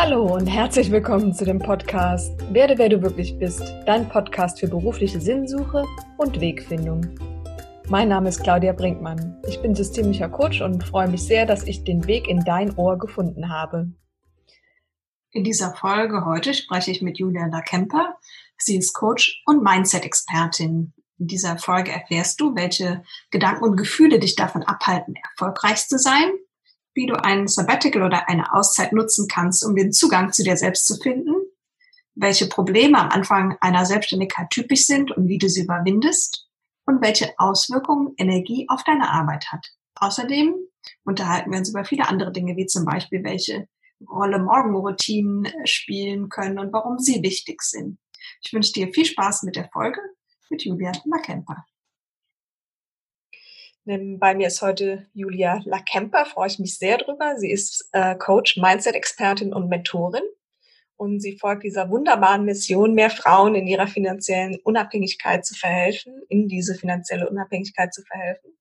Hallo und herzlich willkommen zu dem Podcast Werde, wer du wirklich bist, dein Podcast für berufliche Sinnsuche und Wegfindung. Mein Name ist Claudia Brinkmann. Ich bin systemischer Coach und freue mich sehr, dass ich den Weg in dein Ohr gefunden habe. In dieser Folge heute spreche ich mit Julia Kemper. Sie ist Coach und Mindset-Expertin. In dieser Folge erfährst du, welche Gedanken und Gefühle dich davon abhalten, erfolgreich zu sein wie du ein Sabbatical oder eine Auszeit nutzen kannst, um den Zugang zu dir selbst zu finden, welche Probleme am Anfang einer Selbstständigkeit typisch sind und wie du sie überwindest und welche Auswirkungen Energie auf deine Arbeit hat. Außerdem unterhalten wir uns über viele andere Dinge, wie zum Beispiel, welche Rolle Morgenroutinen spielen können und warum sie wichtig sind. Ich wünsche dir viel Spaß mit der Folge mit Julia Makemper. Bei mir ist heute Julia Lakemper, freue ich mich sehr drüber. Sie ist äh, Coach, Mindset-Expertin und Mentorin. Und sie folgt dieser wunderbaren Mission, mehr Frauen in ihrer finanziellen Unabhängigkeit zu verhelfen, in diese finanzielle Unabhängigkeit zu verhelfen.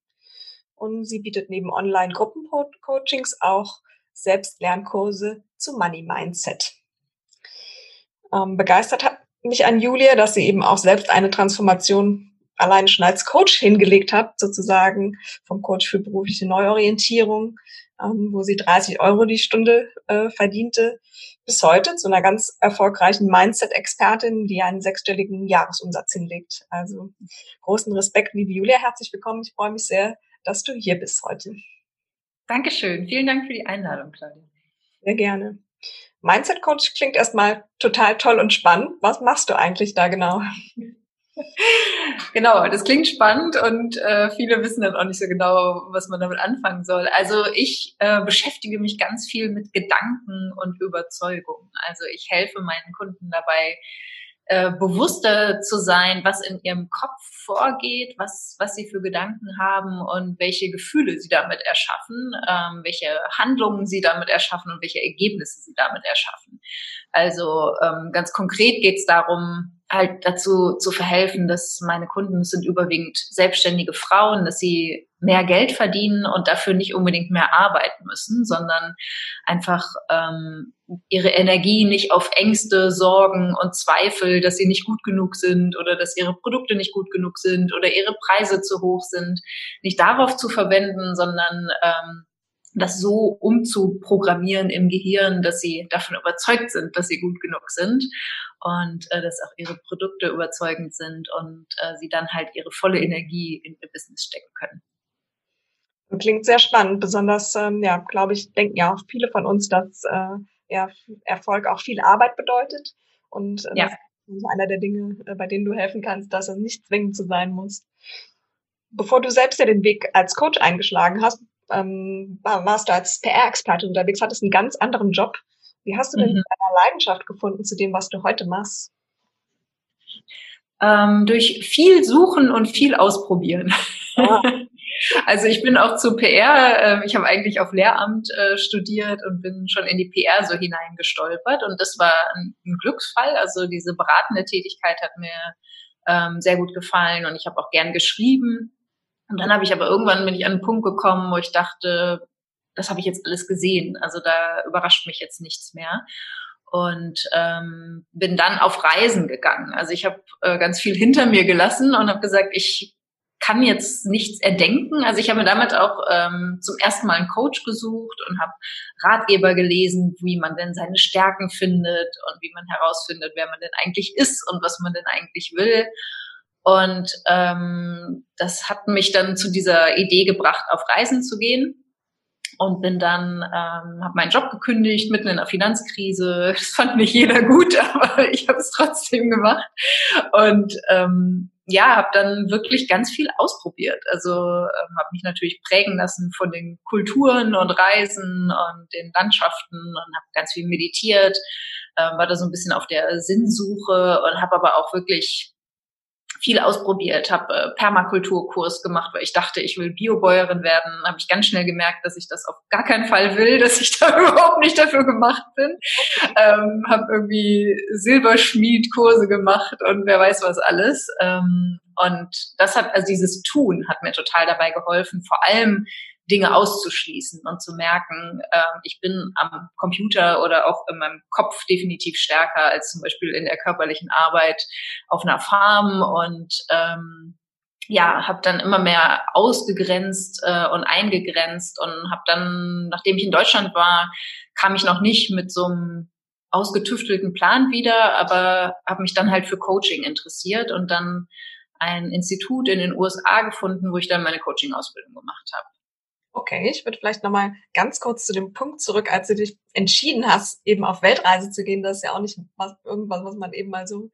Und sie bietet neben Online-Gruppencoachings auch Selbstlernkurse zu Money Mindset. Ähm, begeistert hat mich an Julia, dass sie eben auch selbst eine Transformation allein schon als Coach hingelegt habe, sozusagen vom Coach für berufliche Neuorientierung, ähm, wo sie 30 Euro die Stunde äh, verdiente, bis heute zu einer ganz erfolgreichen Mindset-Expertin, die einen sechsstelligen Jahresumsatz hinlegt. Also großen Respekt, liebe Julia, herzlich willkommen. Ich freue mich sehr, dass du hier bist heute. Dankeschön. Vielen Dank für die Einladung, Claudia. Sehr gerne. Mindset Coach klingt erstmal total toll und spannend. Was machst du eigentlich da genau? genau, das klingt spannend und äh, viele wissen dann auch nicht so genau, was man damit anfangen soll. Also ich äh, beschäftige mich ganz viel mit Gedanken und Überzeugungen. Also ich helfe meinen Kunden dabei, äh, bewusster zu sein, was in ihrem Kopf vorgeht, was, was sie für Gedanken haben und welche Gefühle sie damit erschaffen, ähm, welche Handlungen sie damit erschaffen und welche Ergebnisse sie damit erschaffen. Also ähm, ganz konkret geht es darum, halt dazu zu verhelfen, dass meine Kunden sind überwiegend selbstständige Frauen, dass sie mehr Geld verdienen und dafür nicht unbedingt mehr arbeiten müssen, sondern einfach ähm, ihre Energie nicht auf Ängste, Sorgen und Zweifel, dass sie nicht gut genug sind oder dass ihre Produkte nicht gut genug sind oder ihre Preise zu hoch sind, nicht darauf zu verwenden, sondern ähm, das so umzuprogrammieren im Gehirn, dass sie davon überzeugt sind, dass sie gut genug sind und äh, dass auch ihre Produkte überzeugend sind und äh, sie dann halt ihre volle Energie in ihr Business stecken können. Klingt sehr spannend, besonders, ähm, ja, glaube ich, denken ja auch viele von uns, dass äh, ja, Erfolg auch viel Arbeit bedeutet und äh, ja. das ist einer der Dinge, äh, bei denen du helfen kannst, dass es nicht zwingend zu sein muss. Bevor du selbst ja den Weg als Coach eingeschlagen hast, ähm, warst du als PR-Experte unterwegs, hattest einen ganz anderen Job. Wie hast du denn mhm. deine Leidenschaft gefunden zu dem, was du heute machst? Ähm, durch viel Suchen und viel Ausprobieren. Ja. also ich bin auch zu PR, äh, ich habe eigentlich auf Lehramt äh, studiert und bin schon in die PR so hineingestolpert und das war ein, ein Glücksfall. Also diese beratende Tätigkeit hat mir ähm, sehr gut gefallen und ich habe auch gern geschrieben und dann habe ich aber irgendwann bin ich an einen Punkt gekommen, wo ich dachte, das habe ich jetzt alles gesehen. Also da überrascht mich jetzt nichts mehr. Und ähm, bin dann auf Reisen gegangen. Also ich habe äh, ganz viel hinter mir gelassen und habe gesagt, ich kann jetzt nichts erdenken. Also ich habe mir damit auch ähm, zum ersten Mal einen Coach gesucht und habe Ratgeber gelesen, wie man denn seine Stärken findet und wie man herausfindet, wer man denn eigentlich ist und was man denn eigentlich will. Und ähm, das hat mich dann zu dieser Idee gebracht, auf Reisen zu gehen. Und bin dann, ähm, habe meinen Job gekündigt, mitten in der Finanzkrise. Das fand nicht jeder gut, aber ich habe es trotzdem gemacht. Und ähm, ja, habe dann wirklich ganz viel ausprobiert. Also ähm, habe mich natürlich prägen lassen von den Kulturen und Reisen und den Landschaften und habe ganz viel meditiert, ähm, war da so ein bisschen auf der Sinnsuche und habe aber auch wirklich viel ausprobiert, habe äh, Permakulturkurs gemacht, weil ich dachte, ich will Biobäuerin werden. Habe ich ganz schnell gemerkt, dass ich das auf gar keinen Fall will, dass ich da überhaupt nicht dafür gemacht bin. Ähm, habe irgendwie Silberschmiedkurse gemacht und wer weiß was alles. Ähm, und das hat, also dieses Tun hat mir total dabei geholfen, vor allem Dinge auszuschließen und zu merken, äh, ich bin am Computer oder auch in meinem Kopf definitiv stärker als zum Beispiel in der körperlichen Arbeit auf einer Farm und ähm, ja, habe dann immer mehr ausgegrenzt äh, und eingegrenzt und habe dann, nachdem ich in Deutschland war, kam ich noch nicht mit so einem ausgetüftelten Plan wieder, aber habe mich dann halt für Coaching interessiert und dann ein Institut in den USA gefunden, wo ich dann meine Coaching-Ausbildung gemacht habe. Okay, ich würde vielleicht nochmal ganz kurz zu dem Punkt zurück, als du dich entschieden hast, eben auf Weltreise zu gehen. Das ist ja auch nicht was, irgendwas, was man eben mal so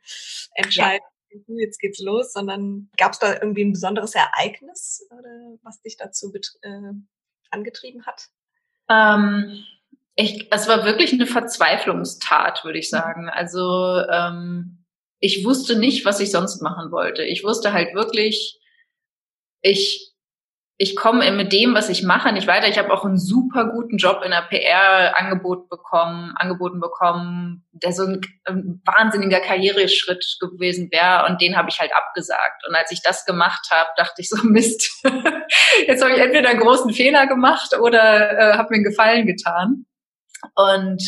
entscheidet. Ja. Jetzt geht's los, sondern gab es da irgendwie ein besonderes Ereignis, oder, was dich dazu äh, angetrieben hat? Ähm, ich, es war wirklich eine Verzweiflungstat, würde ich mhm. sagen. Also ähm, ich wusste nicht, was ich sonst machen wollte. Ich wusste halt wirklich, ich ich komme mit dem, was ich mache, nicht weiter. Ich habe auch einen super guten Job in der PR Angebot bekommen, angeboten bekommen, der so ein, ein wahnsinniger Karriereschritt gewesen wäre und den habe ich halt abgesagt. Und als ich das gemacht habe, dachte ich so Mist. Jetzt habe ich entweder einen großen Fehler gemacht oder äh, habe mir einen Gefallen getan. Und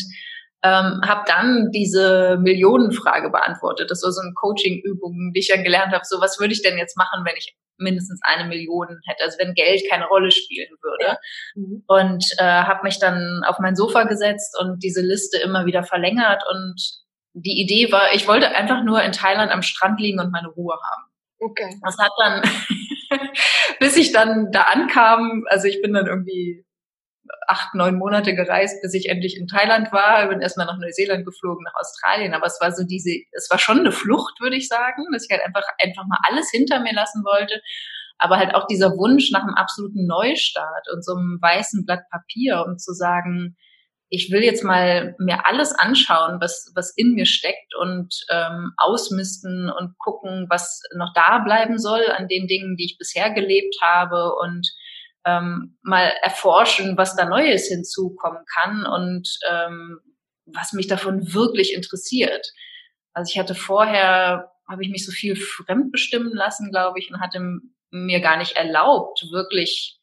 ähm, habe dann diese Millionenfrage beantwortet. Das war so eine Coaching-Übung, die ich dann gelernt habe. So, was würde ich denn jetzt machen, wenn ich mindestens eine Million hätte, also wenn Geld keine Rolle spielen würde. Mhm. Und äh, habe mich dann auf mein Sofa gesetzt und diese Liste immer wieder verlängert. Und die Idee war, ich wollte einfach nur in Thailand am Strand liegen und meine Ruhe haben. Okay. Das hat dann, bis ich dann da ankam, also ich bin dann irgendwie acht, neun Monate gereist, bis ich endlich in Thailand war. Bin erstmal nach Neuseeland geflogen, nach Australien. Aber es war so diese, es war schon eine Flucht, würde ich sagen, dass ich halt einfach, einfach mal alles hinter mir lassen wollte. Aber halt auch dieser Wunsch nach einem absoluten Neustart und so einem weißen Blatt Papier, um zu sagen, ich will jetzt mal mir alles anschauen, was, was in mir steckt und ähm, ausmisten und gucken, was noch da bleiben soll an den Dingen, die ich bisher gelebt habe und ähm, mal erforschen, was da Neues hinzukommen kann und ähm, was mich davon wirklich interessiert. Also ich hatte vorher, habe ich mich so viel fremdbestimmen lassen, glaube ich, und hatte mir gar nicht erlaubt, wirklich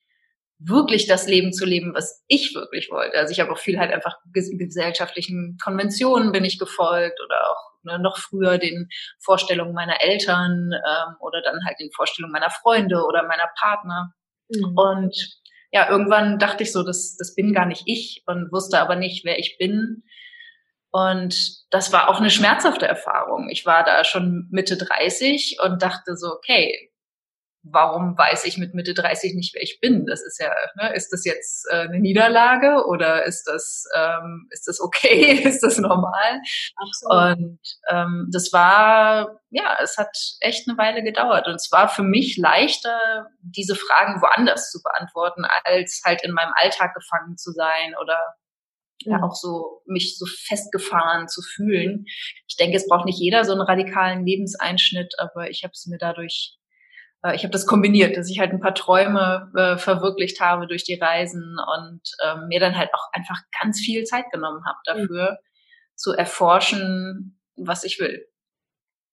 wirklich das Leben zu leben, was ich wirklich wollte. Also ich habe auch viel halt einfach gesellschaftlichen Konventionen bin ich gefolgt oder auch ne, noch früher den Vorstellungen meiner Eltern ähm, oder dann halt den Vorstellungen meiner Freunde oder meiner Partner. Mhm. Und ja, irgendwann dachte ich so, das, das bin gar nicht ich und wusste aber nicht, wer ich bin. Und das war auch eine schmerzhafte Erfahrung. Ich war da schon Mitte 30 und dachte so, okay, warum weiß ich mit Mitte 30 nicht, wer ich bin? Das ist ja, ne, ist das jetzt äh, eine Niederlage oder ist das, ähm, ist das okay? ist das normal? Absolut. Und ähm, das war, ja, es hat echt eine Weile gedauert. Und es war für mich leichter, diese Fragen woanders zu beantworten, als halt in meinem Alltag gefangen zu sein oder ja mhm. auch so mich so festgefahren zu fühlen. Ich denke, es braucht nicht jeder so einen radikalen Lebenseinschnitt, aber ich habe es mir dadurch äh, ich habe das kombiniert, dass ich halt ein paar Träume äh, verwirklicht habe durch die Reisen und ähm, mir dann halt auch einfach ganz viel Zeit genommen habe dafür, mhm. zu erforschen, was ich will.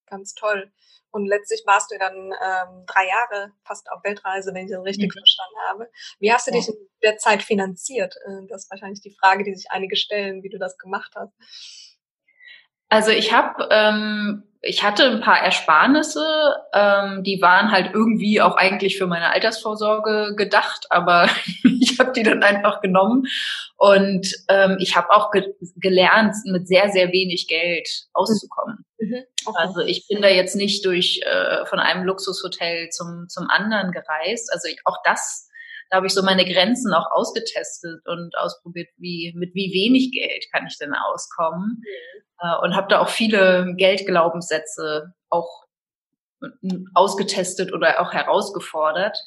Ganz toll. Und letztlich warst du dann ähm, drei Jahre fast auf Weltreise, wenn ich das richtig mhm. verstanden habe. Wie hast du dich in der Zeit finanziert? Äh, das ist wahrscheinlich die Frage, die sich einige stellen, wie du das gemacht hast. Also ich habe ähm, ich hatte ein paar Ersparnisse, ähm, die waren halt irgendwie auch eigentlich für meine Altersvorsorge gedacht, aber ich habe die dann einfach genommen und ähm, ich habe auch ge gelernt, mit sehr, sehr wenig Geld auszukommen. Mhm. mhm. Okay. Also ich bin da jetzt nicht durch äh, von einem Luxushotel zum, zum anderen gereist. Also ich, auch das da habe ich so meine Grenzen auch ausgetestet und ausprobiert, wie mit wie wenig Geld kann ich denn auskommen. Mhm. äh, und habe da auch viele Geldglaubenssätze auch ausgetestet oder auch herausgefordert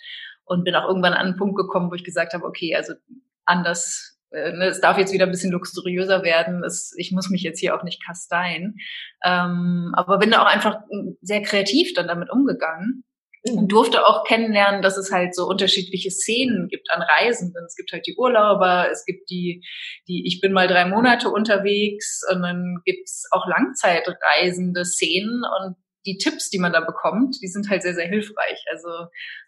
und bin auch irgendwann an einen Punkt gekommen, wo ich gesagt habe, okay, also anders, äh, ne, es darf jetzt wieder ein bisschen luxuriöser werden, es, ich muss mich jetzt hier auch nicht kasteien, ähm, aber bin da auch einfach sehr kreativ dann damit umgegangen und durfte auch kennenlernen, dass es halt so unterschiedliche Szenen gibt an Reisenden. Es gibt halt die Urlauber, es gibt die, die ich bin mal drei Monate unterwegs und dann gibt's auch Langzeitreisende Szenen und die Tipps, die man da bekommt, die sind halt sehr, sehr hilfreich. Also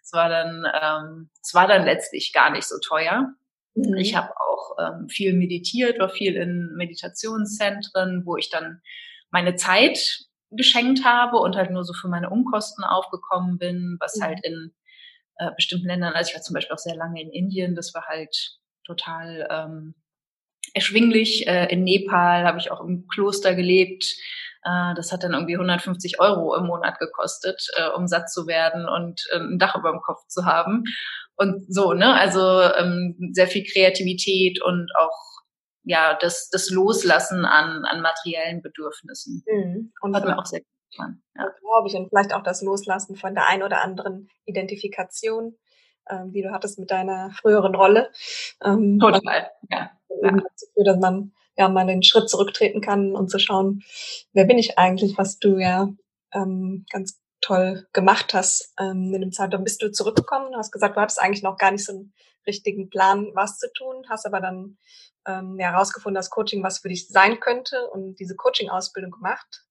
es war dann, ähm, es war dann letztlich gar nicht so teuer. Mhm. Ich habe auch ähm, viel meditiert, war viel in Meditationszentren, wo ich dann meine Zeit geschenkt habe und halt nur so für meine Unkosten aufgekommen bin, was mhm. halt in äh, bestimmten Ländern, also ich war zum Beispiel auch sehr lange in Indien, das war halt total ähm, erschwinglich. Äh, in Nepal habe ich auch im Kloster gelebt. Äh, das hat dann irgendwie 150 Euro im Monat gekostet, äh, um satt zu werden und äh, ein Dach über dem Kopf zu haben. Und so, ne? Also ähm, sehr viel Kreativität und auch ja das, das Loslassen an, an materiellen Bedürfnissen. Mhm. Und hat mir auch sehr gut gefallen. Ja. Glaube ich. Und vielleicht auch das Loslassen von der ein oder anderen Identifikation, ähm, die du hattest mit deiner früheren Rolle. Ähm, Total, ja. Ja. dass man ja mal den Schritt zurücktreten kann und zu schauen, wer bin ich eigentlich, was du ja ähm, ganz toll gemacht hast ähm, in dem Zeitraum. Bist du zurückgekommen, hast gesagt, du hattest eigentlich noch gar nicht so einen richtigen Plan, was zu tun, hast aber dann ähm, ja, herausgefunden, dass Coaching was für dich sein könnte und diese Coaching-Ausbildung gemacht.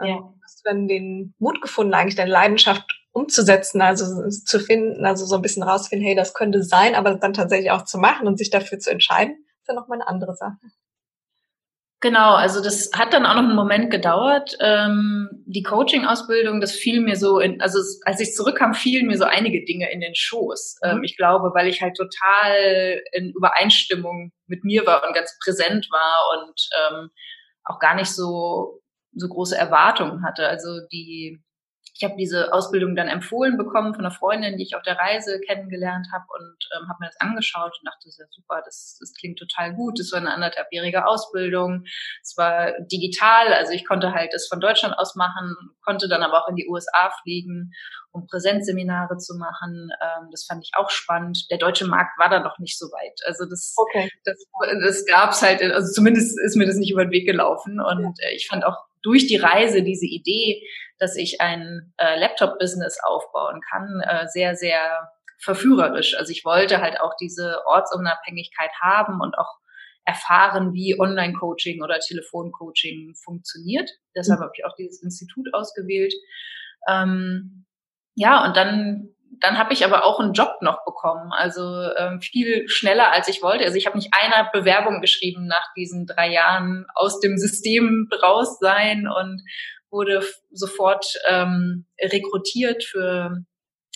Ähm, ja. Hast du dann den Mut gefunden, eigentlich deine Leidenschaft umzusetzen, also zu finden, also so ein bisschen rausfinden, hey, das könnte sein, aber dann tatsächlich auch zu machen und sich dafür zu entscheiden, ist ja nochmal eine andere Sache. Genau, also das hat dann auch noch einen Moment gedauert. Ähm, die Coaching-Ausbildung, das fiel mir so in, also als ich zurückkam, fielen mir so einige Dinge in den Schoß. Ähm, mhm. ich glaube, weil ich halt total in Übereinstimmung mit mir war und ganz präsent war und ähm, auch gar nicht so so große Erwartungen hatte. Also die ich habe diese Ausbildung dann empfohlen bekommen von einer Freundin, die ich auf der Reise kennengelernt habe und ähm, habe mir das angeschaut und dachte, das ist ja super, das, das klingt total gut. Das war eine anderthalbjährige Ausbildung. Es war digital, also ich konnte halt das von Deutschland aus machen, konnte dann aber auch in die USA fliegen, um Präsenzseminare zu machen. Ähm, das fand ich auch spannend. Der deutsche Markt war da noch nicht so weit. Also das, okay. das, das gab's halt, also zumindest ist mir das nicht über den Weg gelaufen. Und äh, ich fand auch durch die Reise diese Idee, dass ich ein äh, Laptop-Business aufbauen kann, äh, sehr, sehr verführerisch. Also ich wollte halt auch diese Ortsunabhängigkeit haben und auch erfahren, wie Online-Coaching oder Telefon-Coaching funktioniert. Deshalb mhm. habe ich auch dieses Institut ausgewählt. Ähm, ja, und dann dann habe ich aber auch einen Job noch bekommen, also ähm, viel schneller als ich wollte. Also ich habe nicht einer Bewerbung geschrieben nach diesen drei Jahren aus dem System raus sein und wurde sofort ähm, rekrutiert für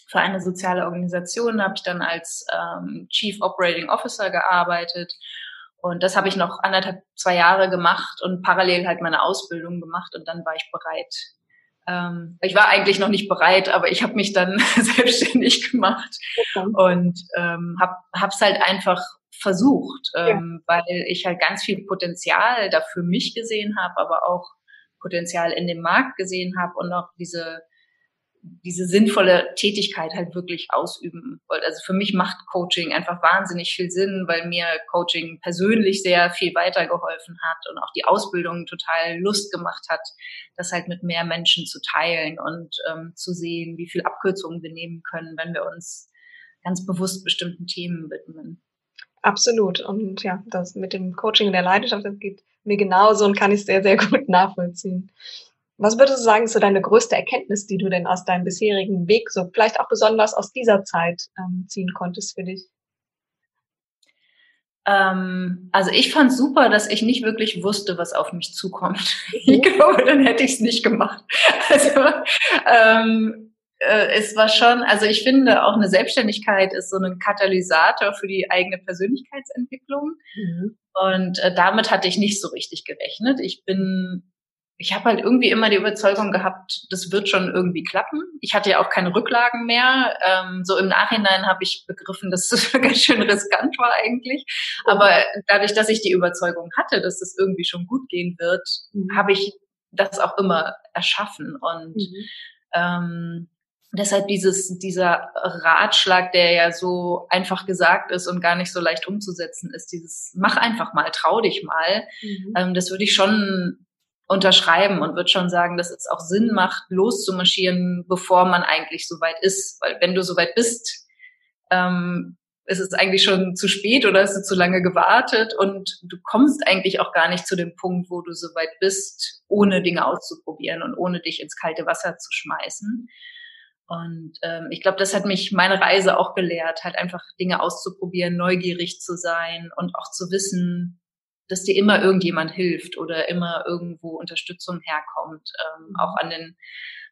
für eine soziale Organisation. Habe ich dann als ähm, Chief Operating Officer gearbeitet und das habe ich noch anderthalb zwei Jahre gemacht und parallel halt meine Ausbildung gemacht und dann war ich bereit ähm, ich war eigentlich noch nicht bereit, aber ich habe mich dann selbstständig gemacht okay. und ähm, habe es halt einfach versucht, ähm, ja. weil ich halt ganz viel Potenzial da für mich gesehen habe, aber auch Potenzial in dem Markt gesehen habe und auch diese diese sinnvolle Tätigkeit halt wirklich ausüben wollte. Also für mich macht Coaching einfach wahnsinnig viel Sinn, weil mir Coaching persönlich sehr viel weitergeholfen hat und auch die Ausbildung total Lust gemacht hat, das halt mit mehr Menschen zu teilen und ähm, zu sehen, wie viel Abkürzungen wir nehmen können, wenn wir uns ganz bewusst bestimmten Themen widmen. Absolut. Und ja, das mit dem Coaching in der Leidenschaft, das geht mir genauso und kann ich sehr, sehr gut nachvollziehen. Was würdest du sagen, ist so deine größte Erkenntnis, die du denn aus deinem bisherigen Weg, so vielleicht auch besonders aus dieser Zeit ähm, ziehen konntest für dich? Ähm, also ich fand super, dass ich nicht wirklich wusste, was auf mich zukommt. Mhm. Ich glaube, dann hätte ich es nicht gemacht. Also ähm, äh, es war schon, also ich finde auch eine Selbstständigkeit ist so ein Katalysator für die eigene Persönlichkeitsentwicklung. Mhm. Und äh, damit hatte ich nicht so richtig gerechnet. Ich bin ich habe halt irgendwie immer die Überzeugung gehabt, das wird schon irgendwie klappen. Ich hatte ja auch keine Rücklagen mehr. Ähm, so im Nachhinein habe ich begriffen, dass das ganz schön riskant war eigentlich. Aber dadurch, dass ich die Überzeugung hatte, dass das irgendwie schon gut gehen wird, mhm. habe ich das auch immer erschaffen. Und mhm. ähm, deshalb dieses, dieser Ratschlag, der ja so einfach gesagt ist und gar nicht so leicht umzusetzen ist, dieses mach einfach mal, trau dich mal, mhm. ähm, das würde ich schon unterschreiben und würde schon sagen, dass es auch Sinn macht, loszumarschieren, bevor man eigentlich so weit ist. Weil wenn du so weit bist, ähm, es ist eigentlich schon zu spät oder hast du zu lange gewartet und du kommst eigentlich auch gar nicht zu dem Punkt, wo du so weit bist, ohne Dinge auszuprobieren und ohne dich ins kalte Wasser zu schmeißen. Und ähm, ich glaube, das hat mich meine Reise auch gelehrt, halt einfach Dinge auszuprobieren, neugierig zu sein und auch zu wissen, dass dir immer irgendjemand hilft oder immer irgendwo Unterstützung herkommt, ähm, auch an den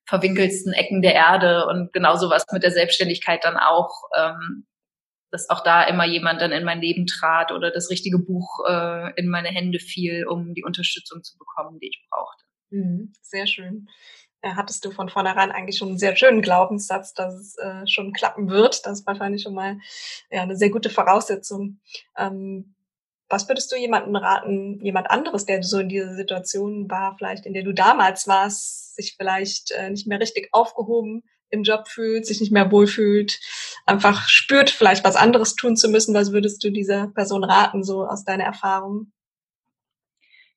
verwinkelsten Ecken der Erde und genauso was mit der Selbstständigkeit dann auch, ähm, dass auch da immer jemand dann in mein Leben trat oder das richtige Buch äh, in meine Hände fiel, um die Unterstützung zu bekommen, die ich brauchte. Mhm, sehr schön. Ja, hattest du von vornherein eigentlich schon einen sehr schönen Glaubenssatz, dass es äh, schon klappen wird. Das ist wahrscheinlich schon mal ja, eine sehr gute Voraussetzung. Ähm, was würdest du jemandem raten, jemand anderes, der so in dieser Situation war, vielleicht in der du damals warst, sich vielleicht äh, nicht mehr richtig aufgehoben im Job fühlt, sich nicht mehr wohlfühlt, einfach spürt, vielleicht was anderes tun zu müssen. Was würdest du dieser Person raten, so aus deiner Erfahrung?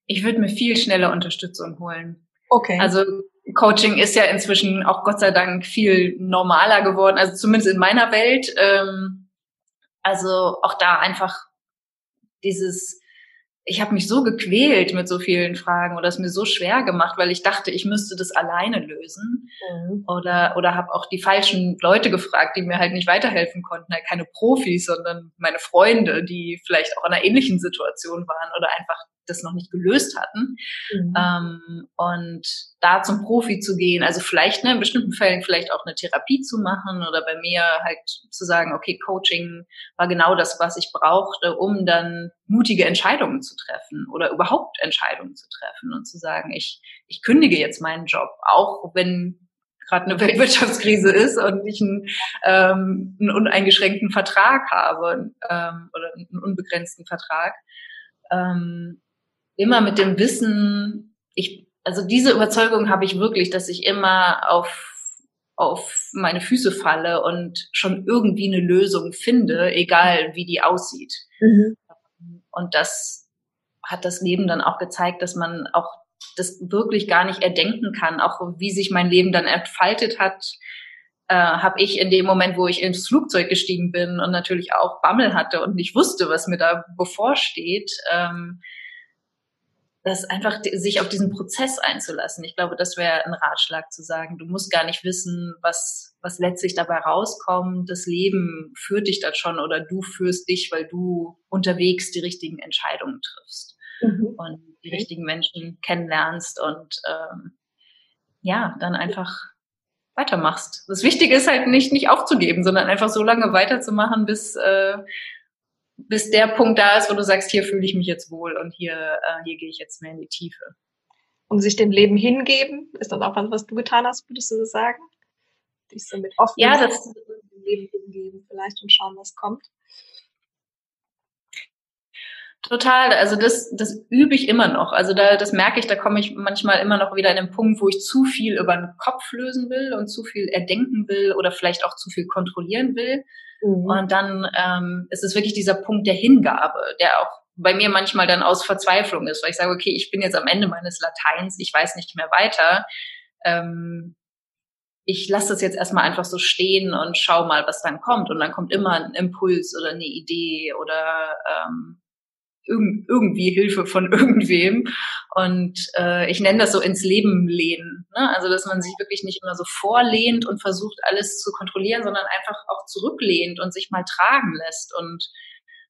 Ich würde mir viel schneller Unterstützung holen. Okay. Also Coaching ist ja inzwischen auch Gott sei Dank viel normaler geworden, also zumindest in meiner Welt. Ähm, also auch da einfach dieses ich habe mich so gequält mit so vielen Fragen oder es mir so schwer gemacht, weil ich dachte, ich müsste das alleine lösen. Mhm. Oder, oder habe auch die falschen Leute gefragt, die mir halt nicht weiterhelfen konnten. Halt keine Profis, sondern meine Freunde, die vielleicht auch in einer ähnlichen Situation waren oder einfach das noch nicht gelöst hatten. Mhm. Ähm, und da zum Profi zu gehen, also vielleicht ne, in bestimmten Fällen vielleicht auch eine Therapie zu machen oder bei mir halt zu sagen, okay, Coaching war genau das, was ich brauchte, um dann mutige Entscheidungen zu treffen oder überhaupt Entscheidungen zu treffen und zu sagen, ich, ich kündige jetzt meinen Job, auch wenn gerade eine Weltwirtschaftskrise ist und ich einen, ähm, einen uneingeschränkten Vertrag habe ähm, oder einen unbegrenzten Vertrag. Ähm, immer mit dem Wissen, ich, also diese Überzeugung habe ich wirklich, dass ich immer auf auf meine Füße falle und schon irgendwie eine Lösung finde, egal wie die aussieht. Mhm. Und das hat das Leben dann auch gezeigt, dass man auch das wirklich gar nicht erdenken kann, auch wie sich mein Leben dann entfaltet hat, äh, habe ich in dem Moment, wo ich ins Flugzeug gestiegen bin und natürlich auch Bammel hatte und nicht wusste, was mir da bevorsteht, ähm, das einfach sich auf diesen Prozess einzulassen. Ich glaube, das wäre ein Ratschlag zu sagen, du musst gar nicht wissen, was, was letztlich dabei rauskommt. Das Leben führt dich dann schon oder du führst dich, weil du unterwegs die richtigen Entscheidungen triffst mhm. und die richtigen Menschen kennenlernst und ähm, ja, dann einfach weitermachst. Das Wichtige ist halt nicht, nicht aufzugeben, sondern einfach so lange weiterzumachen, bis, äh, bis der Punkt da ist, wo du sagst, hier fühle ich mich jetzt wohl und hier, äh, hier gehe ich jetzt mehr in die Tiefe. Und sich dem Leben hingeben, ist das auch was, was du getan hast, würdest du das sagen? Dich so mit offen ja, das, dem Leben hingeben vielleicht und schauen, was kommt. Total, also das, das übe ich immer noch. Also da, das merke ich, da komme ich manchmal immer noch wieder in den Punkt, wo ich zu viel über den Kopf lösen will und zu viel erdenken will oder vielleicht auch zu viel kontrollieren will. Mhm. Und dann ähm, ist es wirklich dieser Punkt der Hingabe, der auch bei mir manchmal dann aus Verzweiflung ist, weil ich sage, okay, ich bin jetzt am Ende meines Lateins, ich weiß nicht mehr weiter. Ähm, ich lasse das jetzt erstmal einfach so stehen und schau mal, was dann kommt. Und dann kommt immer ein Impuls oder eine Idee oder ähm, irgendwie Hilfe von irgendwem. Und äh, ich nenne das so ins Leben lehnen. Ne? Also dass man sich wirklich nicht immer so vorlehnt und versucht, alles zu kontrollieren, sondern einfach auch zurücklehnt und sich mal tragen lässt und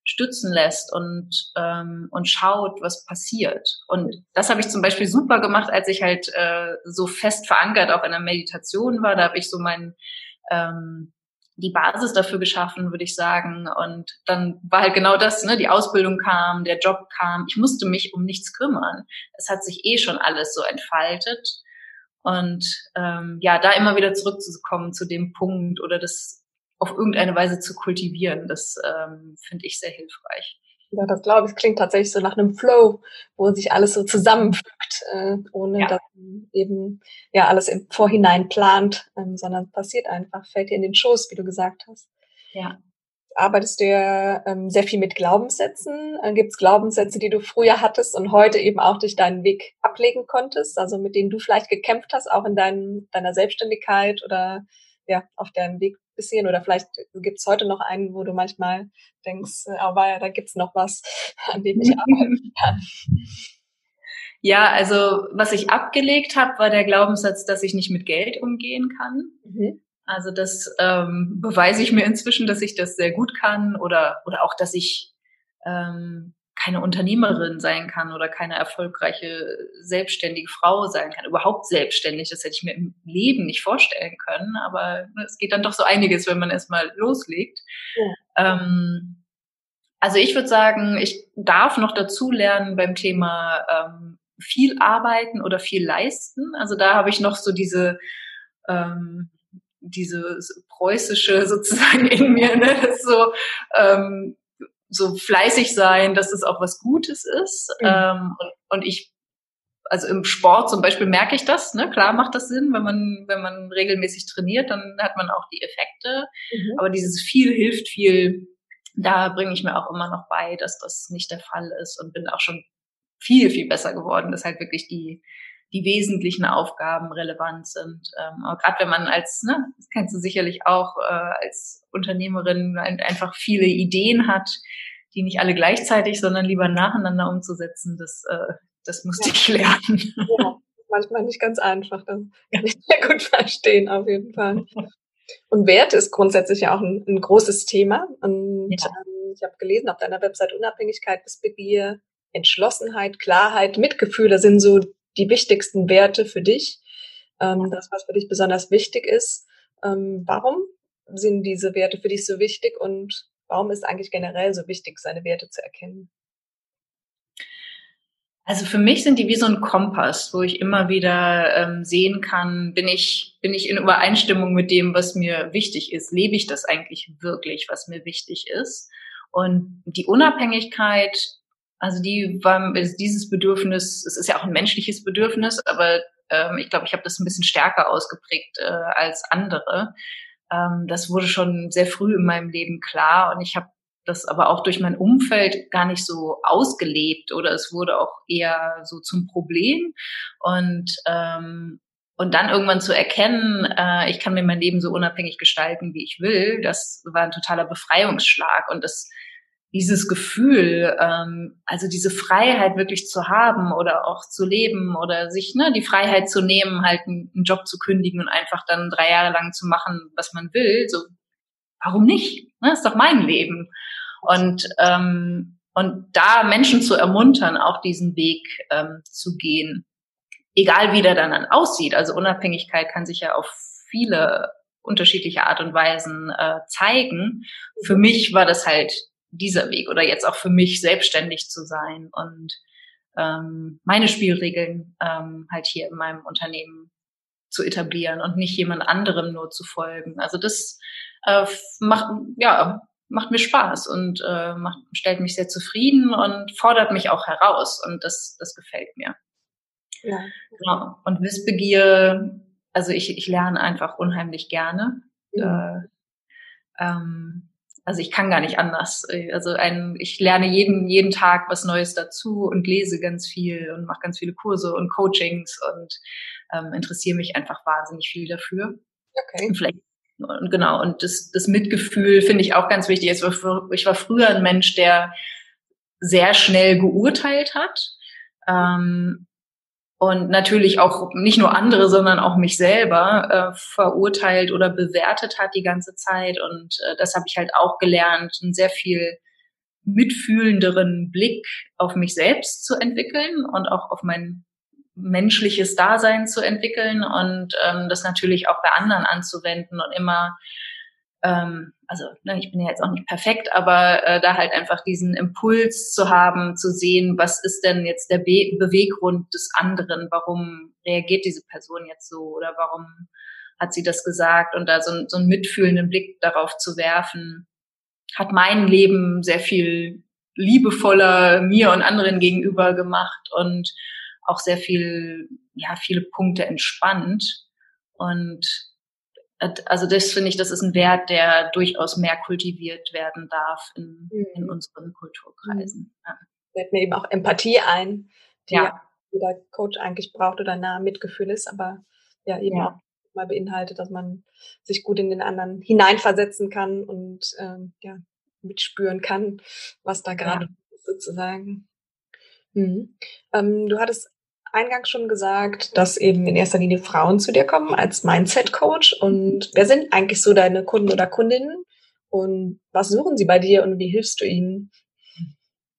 stützen lässt und, ähm, und schaut, was passiert. Und das habe ich zum Beispiel super gemacht, als ich halt äh, so fest verankert auch in der Meditation war. Da habe ich so mein ähm, die Basis dafür geschaffen, würde ich sagen. Und dann war halt genau das, ne? Die Ausbildung kam, der Job kam. Ich musste mich um nichts kümmern. Es hat sich eh schon alles so entfaltet. Und ähm, ja, da immer wieder zurückzukommen zu dem Punkt oder das auf irgendeine Weise zu kultivieren, das ähm, finde ich sehr hilfreich. Ja, das glaube ich, klingt tatsächlich so nach einem Flow, wo sich alles so zusammenfügt, äh, ohne ja. dass man eben ja alles im Vorhinein plant, ähm, sondern passiert einfach, fällt dir in den Schoß, wie du gesagt hast. Ja. Arbeitest du ja ähm, sehr viel mit Glaubenssätzen? Äh, Gibt es Glaubenssätze, die du früher hattest und heute eben auch durch deinen Weg ablegen konntest, also mit denen du vielleicht gekämpft hast, auch in dein, deiner Selbstständigkeit oder ja, auf deinem Weg passieren? Oder vielleicht gibt es heute noch einen, wo du manchmal denkst, äh, aber ja, da gibt's noch was, an dem ich arbeiten kann. Ja, also was ich abgelegt habe, war der Glaubenssatz, dass ich nicht mit Geld umgehen kann. Mhm. Also das ähm, beweise ich mir inzwischen, dass ich das sehr gut kann oder oder auch, dass ich ähm, keine Unternehmerin sein kann oder keine erfolgreiche selbstständige Frau sein kann. Überhaupt selbstständig, das hätte ich mir im Leben nicht vorstellen können. Aber es geht dann doch so einiges, wenn man erstmal loslegt. Ja. Ähm, also ich würde sagen, ich darf noch dazu lernen beim Thema ähm, viel arbeiten oder viel leisten. Also da habe ich noch so diese ähm, diese preußische sozusagen in mir, ne? das so ähm, so fleißig sein, dass es auch was Gutes ist. Mhm. Ähm, und, und ich also im Sport zum Beispiel merke ich das, ne? Klar macht das Sinn, wenn man, wenn man regelmäßig trainiert, dann hat man auch die Effekte. Mhm. Aber dieses viel hilft viel, da bringe ich mir auch immer noch bei, dass das nicht der Fall ist und bin auch schon viel, viel besser geworden, dass halt wirklich die, die wesentlichen Aufgaben relevant sind. Ähm, aber gerade wenn man als, ne, das kennst du sicherlich auch, äh, als Unternehmerin einfach viele Ideen hat, die nicht alle gleichzeitig, sondern lieber nacheinander umzusetzen, das, äh, das musste ja. ich lernen. Ja, manchmal nicht ganz einfach. Das kann ich sehr gut verstehen, auf jeden Fall. Und Wert ist grundsätzlich ja auch ein, ein großes Thema. Und ja. ähm, ich habe gelesen auf deiner Website Unabhängigkeit, Wissbegier, Entschlossenheit, Klarheit, Mitgefühl, sind so die wichtigsten Werte für dich, ähm, das, was für dich besonders wichtig ist. Ähm, warum sind diese Werte für dich so wichtig und warum ist eigentlich generell so wichtig, seine Werte zu erkennen? Also für mich sind die wie so ein Kompass, wo ich immer wieder ähm, sehen kann, bin ich, bin ich in Übereinstimmung mit dem, was mir wichtig ist? Lebe ich das eigentlich wirklich, was mir wichtig ist? Und die Unabhängigkeit also die war dieses Bedürfnis, es ist ja auch ein menschliches Bedürfnis, aber ähm, ich glaube, ich habe das ein bisschen stärker ausgeprägt äh, als andere. Ähm, das wurde schon sehr früh in meinem Leben klar und ich habe das aber auch durch mein Umfeld gar nicht so ausgelebt oder es wurde auch eher so zum Problem und ähm, und dann irgendwann zu erkennen, äh, ich kann mir mein Leben so unabhängig gestalten, wie ich will, das war ein totaler Befreiungsschlag und das dieses Gefühl, ähm, also diese Freiheit wirklich zu haben oder auch zu leben oder sich ne, die Freiheit zu nehmen, halt einen, einen Job zu kündigen und einfach dann drei Jahre lang zu machen, was man will, so warum nicht? Ne, ist doch mein Leben. Und ähm, und da Menschen zu ermuntern, auch diesen Weg ähm, zu gehen, egal wie der dann aussieht. Also Unabhängigkeit kann sich ja auf viele unterschiedliche Art und Weisen äh, zeigen. Für mich war das halt dieser Weg oder jetzt auch für mich selbstständig zu sein und ähm, meine Spielregeln ähm, halt hier in meinem Unternehmen zu etablieren und nicht jemand anderem nur zu folgen. Also das äh, macht ja macht mir Spaß und äh, macht, stellt mich sehr zufrieden und fordert mich auch heraus und das das gefällt mir. Ja. Genau. Und Wissbegier, also ich, ich lerne einfach unheimlich gerne. Ja. Äh, ähm, also ich kann gar nicht anders. Also ein, ich lerne jeden, jeden Tag was Neues dazu und lese ganz viel und mache ganz viele Kurse und Coachings und ähm, interessiere mich einfach wahnsinnig viel dafür. Okay. Und vielleicht und genau, und das, das Mitgefühl finde ich auch ganz wichtig. Ich war, ich war früher ein Mensch, der sehr schnell geurteilt hat. Ähm, und natürlich auch nicht nur andere, sondern auch mich selber äh, verurteilt oder bewertet hat die ganze Zeit. Und äh, das habe ich halt auch gelernt, einen sehr viel mitfühlenderen Blick auf mich selbst zu entwickeln und auch auf mein menschliches Dasein zu entwickeln und ähm, das natürlich auch bei anderen anzuwenden und immer ähm, also ne, ich bin ja jetzt auch nicht perfekt, aber äh, da halt einfach diesen Impuls zu haben, zu sehen, was ist denn jetzt der Be Beweggrund des anderen, warum reagiert diese Person jetzt so? Oder warum hat sie das gesagt? Und da so, so einen mitfühlenden Blick darauf zu werfen, hat mein Leben sehr viel liebevoller mir und anderen gegenüber gemacht und auch sehr viel, ja, viele Punkte entspannt. Und also das finde ich, das ist ein Wert, der durchaus mehr kultiviert werden darf in, mhm. in unseren Kulturkreisen. Mhm. Ja. Fällt mir eben auch Empathie ein, die ja. jeder Coach eigentlich braucht oder nah Mitgefühl ist, aber ja eben ja. auch mal beinhaltet, dass man sich gut in den anderen hineinversetzen kann und ähm, ja, mitspüren kann, was da gerade ja. sozusagen. Mhm. Ähm, du hattest eingangs schon gesagt, dass eben in erster Linie Frauen zu dir kommen als Mindset-Coach. Und wer sind eigentlich so deine Kunden oder Kundinnen? Und was suchen sie bei dir und wie hilfst du ihnen?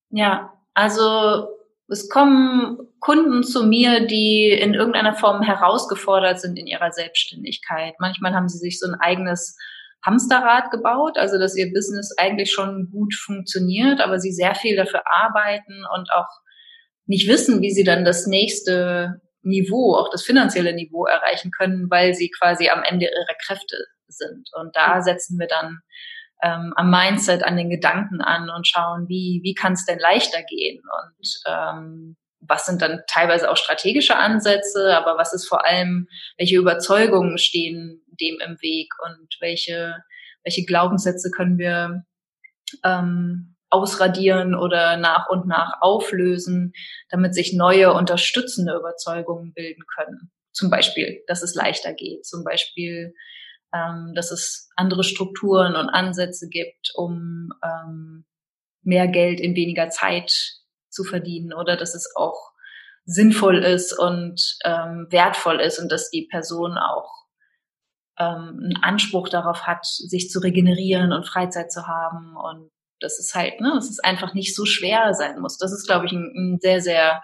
Ja, also es kommen Kunden zu mir, die in irgendeiner Form herausgefordert sind in ihrer Selbstständigkeit. Manchmal haben sie sich so ein eigenes Hamsterrad gebaut, also dass ihr Business eigentlich schon gut funktioniert, aber sie sehr viel dafür arbeiten und auch nicht wissen, wie sie dann das nächste Niveau, auch das finanzielle Niveau erreichen können, weil sie quasi am Ende ihrer Kräfte sind. Und da setzen wir dann ähm, am Mindset, an den Gedanken an und schauen, wie, wie kann es denn leichter gehen? Und ähm, was sind dann teilweise auch strategische Ansätze, aber was ist vor allem, welche Überzeugungen stehen dem im Weg? Und welche, welche Glaubenssätze können wir ähm, ausradieren oder nach und nach auflösen, damit sich neue unterstützende Überzeugungen bilden können. Zum Beispiel, dass es leichter geht, zum Beispiel, ähm, dass es andere Strukturen und Ansätze gibt, um ähm, mehr Geld in weniger Zeit zu verdienen oder dass es auch sinnvoll ist und ähm, wertvoll ist und dass die Person auch ähm, einen Anspruch darauf hat, sich zu regenerieren und Freizeit zu haben und das ist halt, ne, dass es einfach nicht so schwer sein muss. Das ist, glaube ich, ein, ein sehr, sehr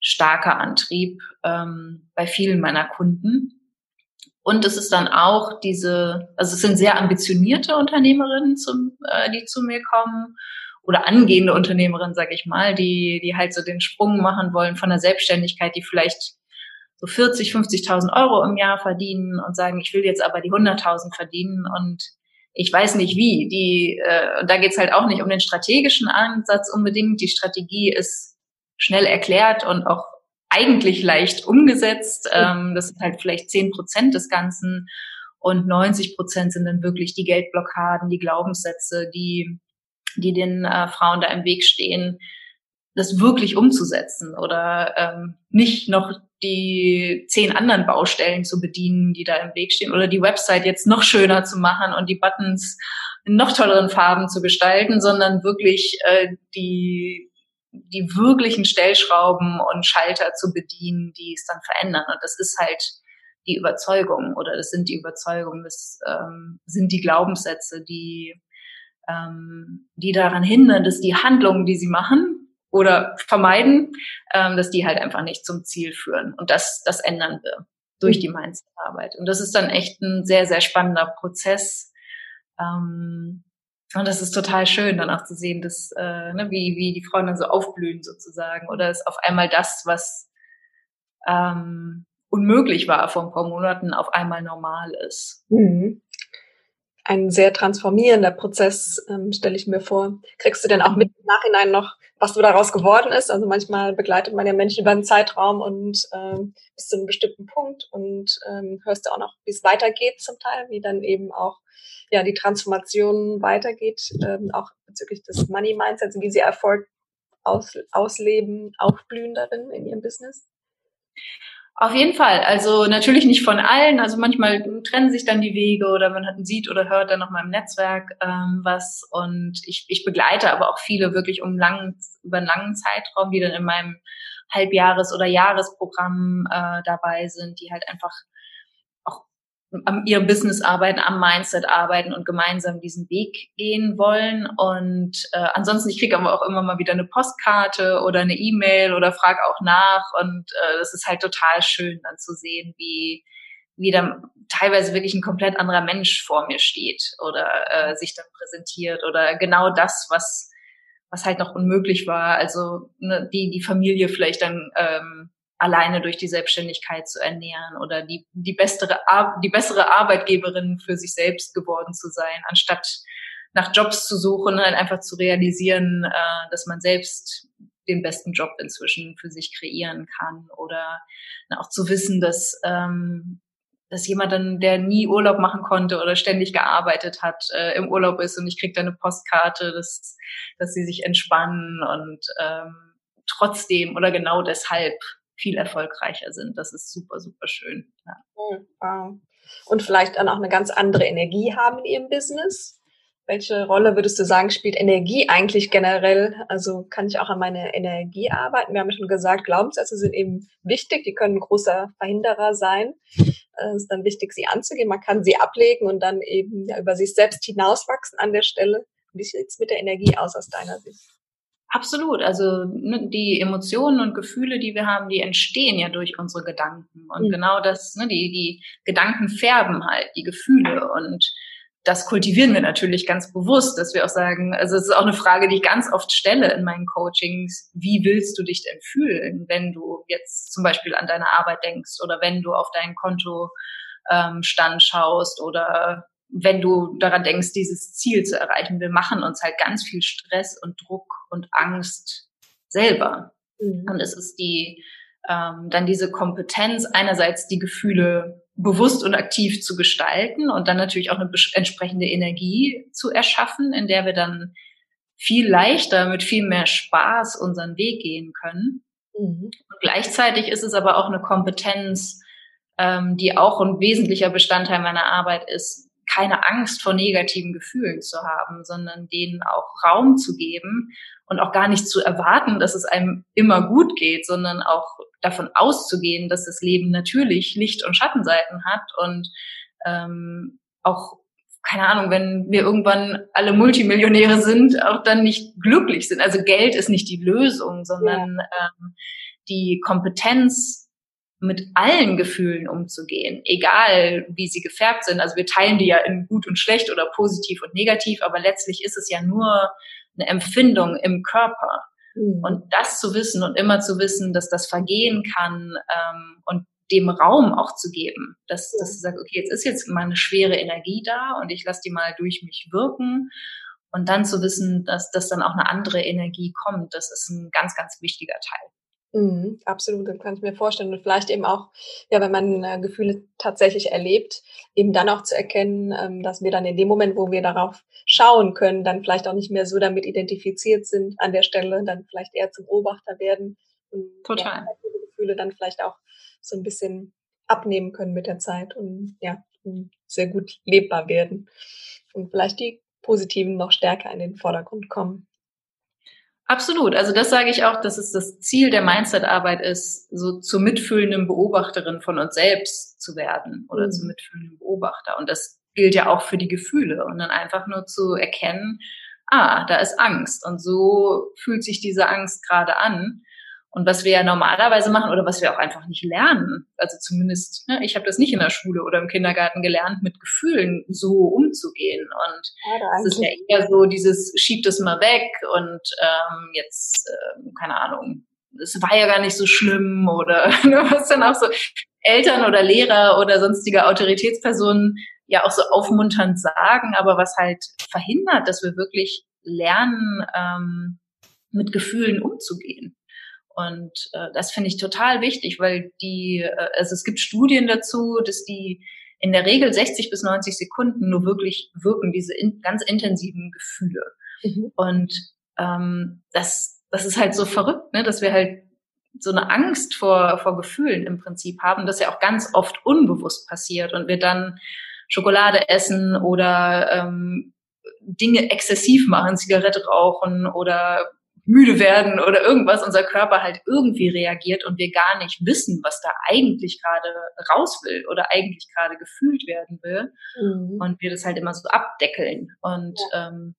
starker Antrieb ähm, bei vielen meiner Kunden. Und es ist dann auch diese, also es sind sehr ambitionierte Unternehmerinnen, zum, äh, die zu mir kommen oder angehende Unternehmerinnen, sage ich mal, die, die halt so den Sprung machen wollen von der Selbstständigkeit, die vielleicht so 40, 50.000 Euro im Jahr verdienen und sagen, ich will jetzt aber die 100.000 verdienen und ich weiß nicht wie. Die, äh, da geht's halt auch nicht um den strategischen Ansatz unbedingt. Die Strategie ist schnell erklärt und auch eigentlich leicht umgesetzt. Ähm, das sind halt vielleicht zehn Prozent des Ganzen und 90 Prozent sind dann wirklich die Geldblockaden, die Glaubenssätze, die, die den äh, Frauen da im Weg stehen, das wirklich umzusetzen oder ähm, nicht noch die zehn anderen Baustellen zu bedienen, die da im Weg stehen oder die Website jetzt noch schöner zu machen und die Buttons in noch tolleren Farben zu gestalten, sondern wirklich äh, die die wirklichen Stellschrauben und Schalter zu bedienen, die es dann verändern. Und das ist halt die Überzeugung oder das sind die Überzeugungen, das ähm, sind die Glaubenssätze, die, ähm, die daran hindern, dass die Handlungen, die sie machen oder vermeiden, ähm, dass die halt einfach nicht zum Ziel führen. Und das, das ändern wir durch die Mindset-Arbeit. Und das ist dann echt ein sehr, sehr spannender Prozess. Ähm, und das ist total schön, dann auch zu sehen, dass, äh, ne, wie, wie die Frauen dann so aufblühen sozusagen. Oder ist auf einmal das, was ähm, unmöglich war vor ein paar Monaten, auf einmal normal ist. Mhm. Ein sehr transformierender Prozess, ähm, stelle ich mir vor. Kriegst du denn auch mit im Nachhinein noch, was du daraus geworden ist? Also manchmal begleitet man ja Menschen über einen Zeitraum und ähm, bis zu einem bestimmten Punkt und ähm, hörst du auch noch, wie es weitergeht zum Teil, wie dann eben auch ja, die Transformation weitergeht, ähm, auch bezüglich des Money Mindsets, wie sie Erfolg aus, ausleben, aufblühen darin in ihrem Business? Auf jeden Fall. Also natürlich nicht von allen. Also manchmal trennen sich dann die Wege oder man hat, sieht oder hört dann noch mal im Netzwerk ähm, was. Und ich, ich begleite aber auch viele wirklich um langen, über einen langen Zeitraum, die dann in meinem Halbjahres- oder Jahresprogramm äh, dabei sind, die halt einfach am ihrem Business arbeiten, am Mindset arbeiten und gemeinsam diesen Weg gehen wollen. Und äh, ansonsten, ich kriege aber auch immer mal wieder eine Postkarte oder eine E-Mail oder frage auch nach. Und äh, das ist halt total schön, dann zu sehen, wie wie dann teilweise wirklich ein komplett anderer Mensch vor mir steht oder äh, sich dann präsentiert oder genau das, was was halt noch unmöglich war. Also ne, die die Familie vielleicht dann ähm, alleine durch die Selbstständigkeit zu ernähren oder die, die, bessere, die bessere Arbeitgeberin für sich selbst geworden zu sein, anstatt nach Jobs zu suchen, halt einfach zu realisieren, äh, dass man selbst den besten Job inzwischen für sich kreieren kann oder auch zu wissen, dass ähm, dass jemand dann, der nie Urlaub machen konnte oder ständig gearbeitet hat, äh, im Urlaub ist und ich krieg da eine Postkarte, dass, dass sie sich entspannen und ähm, trotzdem oder genau deshalb viel erfolgreicher sind. Das ist super, super schön. Ja. Wow. Und vielleicht dann auch eine ganz andere Energie haben in ihrem Business. Welche Rolle würdest du sagen, spielt Energie eigentlich generell? Also kann ich auch an meine Energie arbeiten? Wir haben ja schon gesagt, Glaubenssätze sind eben wichtig, die können ein großer Verhinderer sein. Es ist dann wichtig, sie anzugehen. Man kann sie ablegen und dann eben ja, über sich selbst hinauswachsen an der Stelle. Wie sieht es mit der Energie aus aus deiner Sicht? Absolut. Also ne, die Emotionen und Gefühle, die wir haben, die entstehen ja durch unsere Gedanken. Und mhm. genau das, ne, die, die Gedanken färben halt die Gefühle. Und das kultivieren wir natürlich ganz bewusst, dass wir auch sagen, also es ist auch eine Frage, die ich ganz oft stelle in meinen Coachings, wie willst du dich denn fühlen, wenn du jetzt zum Beispiel an deine Arbeit denkst oder wenn du auf deinen Kontostand ähm, schaust oder wenn du daran denkst, dieses Ziel zu erreichen. Wir machen uns halt ganz viel Stress und Druck und Angst selber. Mhm. Und es ist die, ähm, dann diese Kompetenz, einerseits die Gefühle bewusst und aktiv zu gestalten und dann natürlich auch eine entsprechende Energie zu erschaffen, in der wir dann viel leichter mit viel mehr Spaß unseren Weg gehen können. Mhm. Und gleichzeitig ist es aber auch eine Kompetenz, ähm, die auch ein wesentlicher Bestandteil meiner Arbeit ist, keine Angst vor negativen Gefühlen zu haben, sondern denen auch Raum zu geben und auch gar nicht zu erwarten, dass es einem immer gut geht, sondern auch davon auszugehen, dass das Leben natürlich Licht- und Schattenseiten hat und ähm, auch keine Ahnung, wenn wir irgendwann alle Multimillionäre sind, auch dann nicht glücklich sind. Also Geld ist nicht die Lösung, sondern ja. ähm, die Kompetenz, mit allen Gefühlen umzugehen, egal wie sie gefärbt sind. Also wir teilen die ja in gut und schlecht oder positiv und negativ, aber letztlich ist es ja nur eine Empfindung im Körper. Mhm. Und das zu wissen und immer zu wissen, dass das vergehen kann ähm, und dem Raum auch zu geben, dass, dass du sagst, okay, jetzt ist jetzt mal eine schwere Energie da und ich lasse die mal durch mich wirken und dann zu wissen, dass, dass dann auch eine andere Energie kommt, das ist ein ganz, ganz wichtiger Teil. Mhm, absolut, das kann ich mir vorstellen. Und vielleicht eben auch, ja, wenn man äh, Gefühle tatsächlich erlebt, eben dann auch zu erkennen, ähm, dass wir dann in dem Moment, wo wir darauf schauen können, dann vielleicht auch nicht mehr so damit identifiziert sind an der Stelle, dann vielleicht eher zum Beobachter werden und Total. Ja, Gefühle dann vielleicht auch so ein bisschen abnehmen können mit der Zeit und ja, sehr gut lebbar werden. Und vielleicht die positiven noch stärker in den Vordergrund kommen. Absolut. Also das sage ich auch, dass es das Ziel der Mindset-Arbeit ist, so zur mitfühlenden Beobachterin von uns selbst zu werden oder mhm. zum mitfühlenden Beobachter. Und das gilt ja auch für die Gefühle und dann einfach nur zu erkennen, ah, da ist Angst und so fühlt sich diese Angst gerade an. Und was wir ja normalerweise machen oder was wir auch einfach nicht lernen, also zumindest, ne, ich habe das nicht in der Schule oder im Kindergarten gelernt, mit Gefühlen so umzugehen. Und ja, es ist ja eher so dieses, schiebt es mal weg und ähm, jetzt, äh, keine Ahnung, es war ja gar nicht so schlimm oder ne, was dann auch so Eltern oder Lehrer oder sonstige Autoritätspersonen ja auch so aufmunternd sagen, aber was halt verhindert, dass wir wirklich lernen, ähm, mit Gefühlen umzugehen. Und äh, das finde ich total wichtig, weil die, äh, also es gibt Studien dazu, dass die in der Regel 60 bis 90 Sekunden nur wirklich wirken, diese in, ganz intensiven Gefühle. Mhm. Und ähm, das, das ist halt so verrückt, ne, dass wir halt so eine Angst vor, vor Gefühlen im Prinzip haben, das ja auch ganz oft unbewusst passiert und wir dann Schokolade essen oder ähm, Dinge exzessiv machen, Zigarette rauchen oder müde werden oder irgendwas, unser Körper halt irgendwie reagiert und wir gar nicht wissen, was da eigentlich gerade raus will oder eigentlich gerade gefühlt werden will. Mhm. Und wir das halt immer so abdeckeln. Und ja. ähm,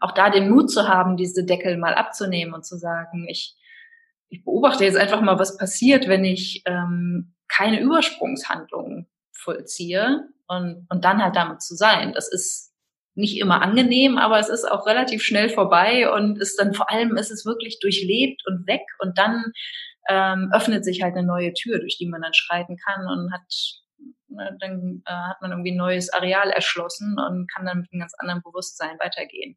auch da den Mut zu haben, diese Deckel mal abzunehmen und zu sagen, ich, ich beobachte jetzt einfach mal, was passiert, wenn ich ähm, keine Übersprungshandlungen vollziehe und, und dann halt damit zu sein. Das ist nicht immer angenehm, aber es ist auch relativ schnell vorbei und ist dann vor allem ist es wirklich durchlebt und weg und dann ähm, öffnet sich halt eine neue Tür, durch die man dann schreiten kann und hat ne, dann äh, hat man irgendwie ein neues Areal erschlossen und kann dann mit einem ganz anderen Bewusstsein weitergehen.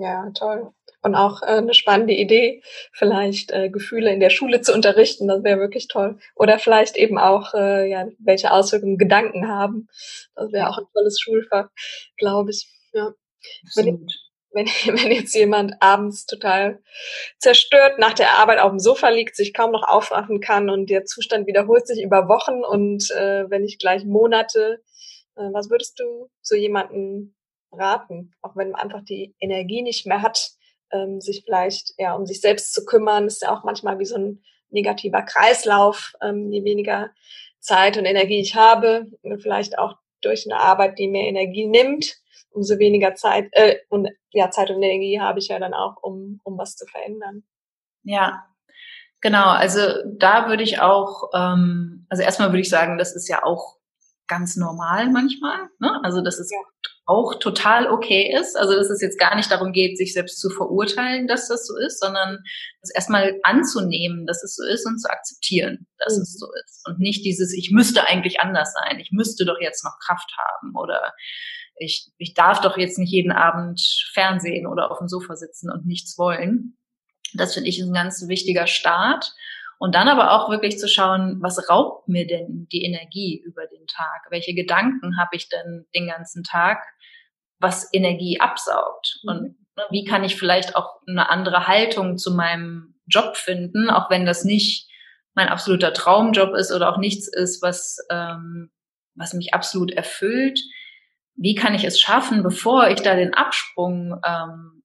Ja, toll. Und auch äh, eine spannende Idee, vielleicht äh, Gefühle in der Schule zu unterrichten, das wäre wirklich toll. Oder vielleicht eben auch, äh, ja, welche Auswirkungen Gedanken haben. Das wäre auch ein tolles Schulfach, glaube ich. Ja. Wenn wenn, wenn jetzt jemand abends total zerstört nach der Arbeit auf dem Sofa liegt, sich kaum noch aufwachen kann und der Zustand wiederholt sich über Wochen und äh, wenn nicht gleich Monate, äh, was würdest du so jemanden raten, auch wenn man einfach die Energie nicht mehr hat, ähm, sich vielleicht ja um sich selbst zu kümmern, ist ja auch manchmal wie so ein negativer Kreislauf, ähm, je weniger Zeit und Energie ich habe, vielleicht auch durch eine Arbeit, die mir Energie nimmt, umso weniger Zeit äh, und ja Zeit und Energie habe ich ja dann auch, um um was zu verändern. Ja, genau. Also da würde ich auch, ähm, also erstmal würde ich sagen, das ist ja auch ganz normal manchmal. Ne? Also das ist ja auch total okay ist. Also dass es jetzt gar nicht darum geht, sich selbst zu verurteilen, dass das so ist, sondern das erstmal anzunehmen, dass es so ist und zu akzeptieren, dass mhm. es so ist. Und nicht dieses, ich müsste eigentlich anders sein, ich müsste doch jetzt noch Kraft haben oder ich, ich darf doch jetzt nicht jeden Abend Fernsehen oder auf dem Sofa sitzen und nichts wollen. Das finde ich ein ganz wichtiger Start. Und dann aber auch wirklich zu schauen, was raubt mir denn die Energie über den Tag? Welche Gedanken habe ich denn den ganzen Tag, was Energie absaugt? Mhm. Und ne, wie kann ich vielleicht auch eine andere Haltung zu meinem Job finden, auch wenn das nicht mein absoluter Traumjob ist oder auch nichts ist, was, ähm, was mich absolut erfüllt? Wie kann ich es schaffen, bevor ich da den Absprung ähm,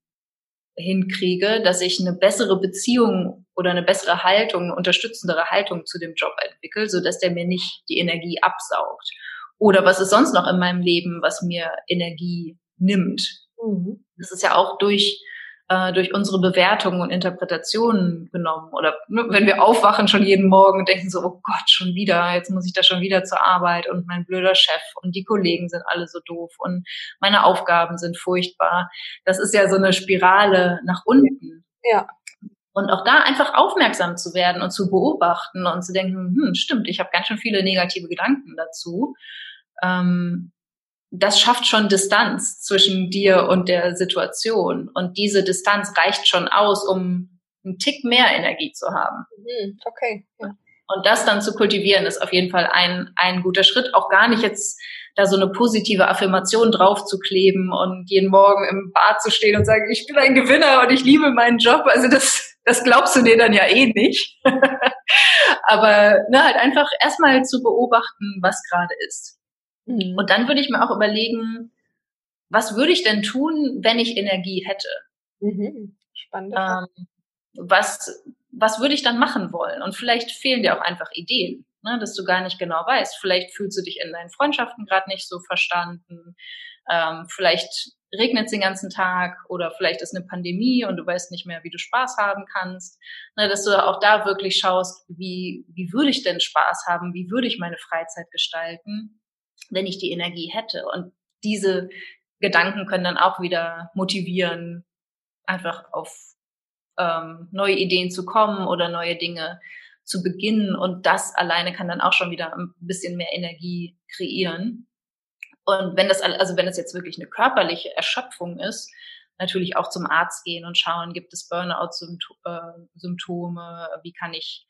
hinkriege, dass ich eine bessere Beziehung oder eine bessere Haltung, eine unterstützendere Haltung zu dem Job entwickle, so dass der mir nicht die Energie absaugt. Oder was ist sonst noch in meinem Leben, was mir Energie nimmt? Mhm. Das ist ja auch durch äh, durch unsere Bewertungen und Interpretationen genommen. Oder ne, wenn wir aufwachen schon jeden Morgen und denken so, oh Gott, schon wieder, jetzt muss ich da schon wieder zur Arbeit und mein blöder Chef und die Kollegen sind alle so doof und meine Aufgaben sind furchtbar. Das ist ja so eine Spirale nach unten. Ja. Und auch da einfach aufmerksam zu werden und zu beobachten und zu denken, hm, stimmt, ich habe ganz schön viele negative Gedanken dazu. Ähm, das schafft schon Distanz zwischen dir und der Situation. Und diese Distanz reicht schon aus, um einen Tick mehr Energie zu haben. Mhm, okay. Ja. Und das dann zu kultivieren, ist auf jeden Fall ein, ein guter Schritt. Auch gar nicht jetzt da so eine positive Affirmation drauf zu kleben und jeden Morgen im Bad zu stehen und sagen, ich bin ein Gewinner und ich liebe meinen Job. Also das, das glaubst du dir dann ja eh nicht. Aber ne, halt einfach erstmal zu beobachten, was gerade ist. Mhm. Und dann würde ich mir auch überlegen, was würde ich denn tun, wenn ich Energie hätte? Mhm. Spannend. Ähm, was, was würde ich dann machen wollen? Und vielleicht fehlen dir auch einfach Ideen, ne, dass du gar nicht genau weißt. Vielleicht fühlst du dich in deinen Freundschaften gerade nicht so verstanden. Ähm, vielleicht regnet es den ganzen Tag oder vielleicht ist eine Pandemie und du weißt nicht mehr, wie du Spaß haben kannst. Ne, dass du auch da wirklich schaust, wie, wie würde ich denn Spaß haben? Wie würde ich meine Freizeit gestalten? Wenn ich die Energie hätte. Und diese Gedanken können dann auch wieder motivieren, einfach auf ähm, neue Ideen zu kommen oder neue Dinge zu beginnen. Und das alleine kann dann auch schon wieder ein bisschen mehr Energie kreieren. Und wenn das, also wenn es jetzt wirklich eine körperliche Erschöpfung ist, natürlich auch zum Arzt gehen und schauen, gibt es Burnout-Symptome, wie kann ich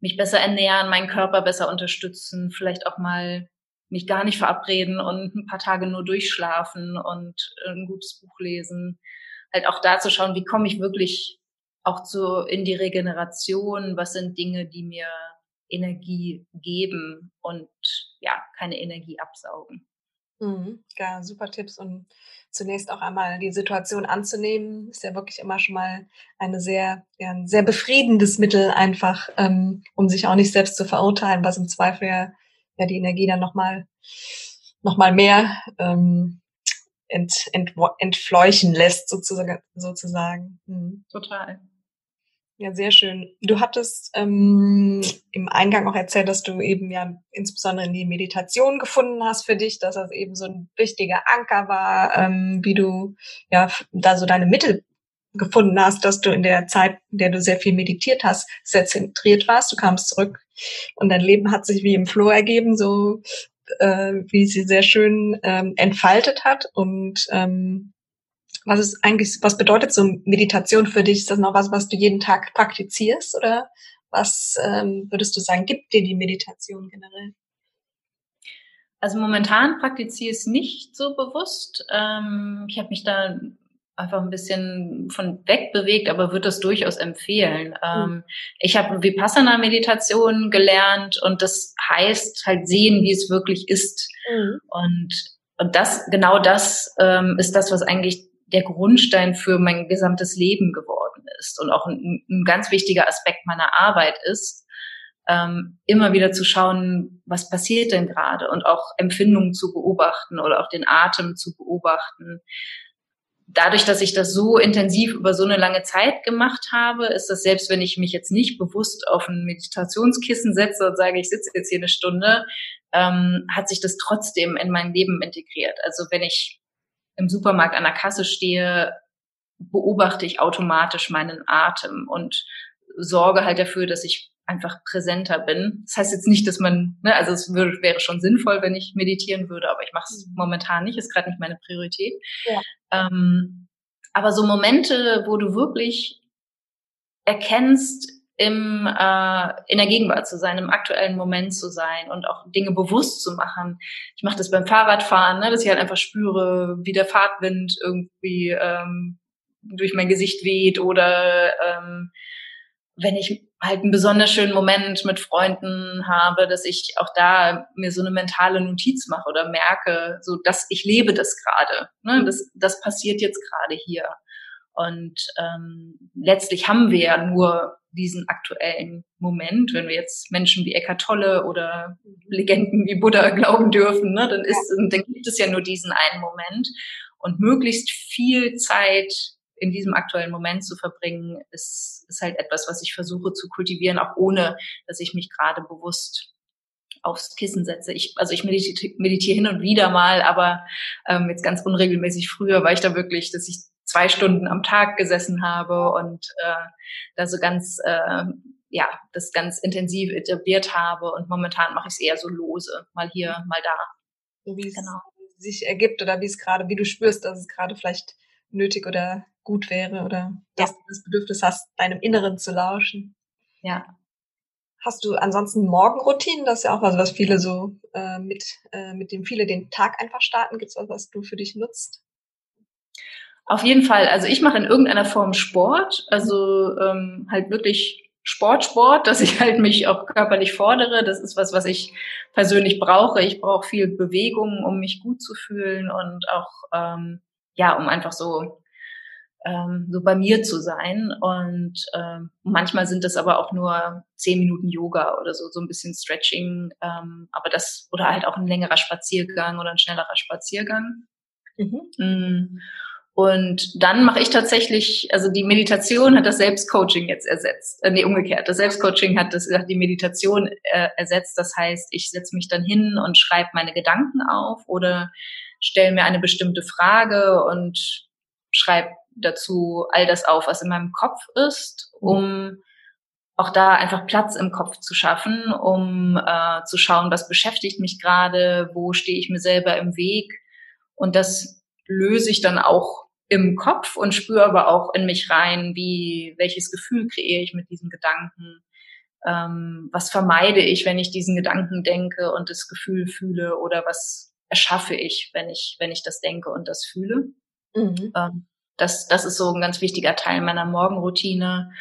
mich besser ernähren, meinen Körper besser unterstützen, vielleicht auch mal mich gar nicht verabreden und ein paar Tage nur durchschlafen und ein gutes Buch lesen. Halt auch da zu schauen, wie komme ich wirklich auch zu, in die Regeneration? Was sind Dinge, die mir Energie geben und ja, keine Energie absaugen? Mhm, ja, super Tipps und zunächst auch einmal die Situation anzunehmen, ist ja wirklich immer schon mal eine sehr, ja, ein sehr befriedendes Mittel einfach, ähm, um sich auch nicht selbst zu verurteilen, was im Zweifel ja ja die Energie dann nochmal noch mal mehr ähm, ent, ent, entfleuchen lässt, sozusagen. sozusagen. Hm. Total. Ja, sehr schön. Du hattest ähm, im Eingang auch erzählt, dass du eben ja insbesondere in die Meditation gefunden hast für dich, dass das eben so ein wichtiger Anker war, ähm, wie du ja da so deine Mittel gefunden hast, dass du in der Zeit, in der du sehr viel meditiert hast, sehr zentriert warst. Du kamst zurück und dein Leben hat sich wie im Flow ergeben, so äh, wie sie sehr schön ähm, entfaltet hat. Und ähm, was ist eigentlich, was bedeutet so Meditation für dich? Ist das noch was, was du jeden Tag praktizierst oder was ähm, würdest du sagen, gibt dir die Meditation generell? Also momentan praktiziere ich es nicht so bewusst. Ähm, ich habe mich da einfach ein bisschen von weg bewegt, aber würde das durchaus empfehlen. Mhm. Ich habe Vipassana-Meditation gelernt und das heißt halt sehen, wie es wirklich ist. Mhm. Und, und das, genau das ähm, ist das, was eigentlich der Grundstein für mein gesamtes Leben geworden ist und auch ein, ein ganz wichtiger Aspekt meiner Arbeit ist, ähm, immer wieder zu schauen, was passiert denn gerade und auch Empfindungen zu beobachten oder auch den Atem zu beobachten dadurch, dass ich das so intensiv über so eine lange Zeit gemacht habe, ist das selbst, wenn ich mich jetzt nicht bewusst auf ein Meditationskissen setze und sage, ich sitze jetzt hier eine Stunde, ähm, hat sich das trotzdem in mein Leben integriert. Also wenn ich im Supermarkt an der Kasse stehe, beobachte ich automatisch meinen Atem und sorge halt dafür, dass ich einfach präsenter bin. Das heißt jetzt nicht, dass man, ne, also es würde, wäre schon sinnvoll, wenn ich meditieren würde, aber ich mache es mhm. momentan nicht, ist gerade nicht meine Priorität. Ja. Ähm, aber so Momente, wo du wirklich erkennst, im, äh, in der Gegenwart zu sein, im aktuellen Moment zu sein und auch Dinge bewusst zu machen. Ich mache das beim Fahrradfahren, ne, dass ich halt einfach spüre, wie der Fahrtwind irgendwie ähm, durch mein Gesicht weht oder ähm, wenn ich halt einen besonders schönen Moment mit Freunden habe, dass ich auch da mir so eine mentale Notiz mache oder merke, so dass ich lebe das gerade. Ne? Das, das passiert jetzt gerade hier. Und ähm, letztlich haben wir ja nur diesen aktuellen Moment, wenn wir jetzt Menschen wie Eckart Tolle oder Legenden wie Buddha glauben dürfen, ne, dann ist, dann gibt es ja nur diesen einen Moment. Und möglichst viel Zeit in diesem aktuellen Moment zu verbringen, ist, ist halt etwas, was ich versuche zu kultivieren, auch ohne, dass ich mich gerade bewusst aufs Kissen setze. Ich, also ich meditiere, meditiere hin und wieder mal, aber ähm, jetzt ganz unregelmäßig. Früher war ich da wirklich, dass ich zwei Stunden am Tag gesessen habe und äh, da so ganz, äh, ja, das ganz intensiv etabliert habe. Und momentan mache ich es eher so lose, mal hier, mal da. So wie es genau. sich ergibt oder wie es gerade, wie du spürst, dass es gerade vielleicht nötig oder gut wäre oder dass ja. du das Bedürfnis hast, deinem Inneren zu lauschen. Ja. Hast du ansonsten Morgenroutinen? Das ist ja auch was, was viele so äh, mit, äh, mit dem viele den Tag einfach starten. Gibt es was, was du für dich nutzt? Auf jeden Fall. Also ich mache in irgendeiner Form Sport, also ähm, halt wirklich Sport, Sport, dass ich halt mich auch körperlich fordere. Das ist was, was ich persönlich brauche. Ich brauche viel Bewegung, um mich gut zu fühlen und auch ähm, ja, um einfach so ähm, so bei mir zu sein. Und ähm, manchmal sind das aber auch nur zehn Minuten Yoga oder so, so ein bisschen Stretching, ähm, aber das, oder halt auch ein längerer Spaziergang oder ein schnellerer Spaziergang. Mhm. Mm. Und dann mache ich tatsächlich, also die Meditation hat das Selbstcoaching jetzt ersetzt. Äh, nee, umgekehrt. Das Selbstcoaching hat, das, hat die Meditation äh, ersetzt. Das heißt, ich setze mich dann hin und schreibe meine Gedanken auf oder stelle mir eine bestimmte Frage und schreibe dazu all das auf, was in meinem Kopf ist, mhm. um auch da einfach Platz im Kopf zu schaffen, um äh, zu schauen, was beschäftigt mich gerade, wo stehe ich mir selber im Weg. Und das löse ich dann auch im Kopf und spüre aber auch in mich rein, wie, welches Gefühl kreiere ich mit diesem Gedanken, ähm, was vermeide ich, wenn ich diesen Gedanken denke und das Gefühl fühle oder was erschaffe ich, wenn ich, wenn ich das denke und das fühle. Mhm. Ähm, das, das ist so ein ganz wichtiger Teil meiner Morgenroutine.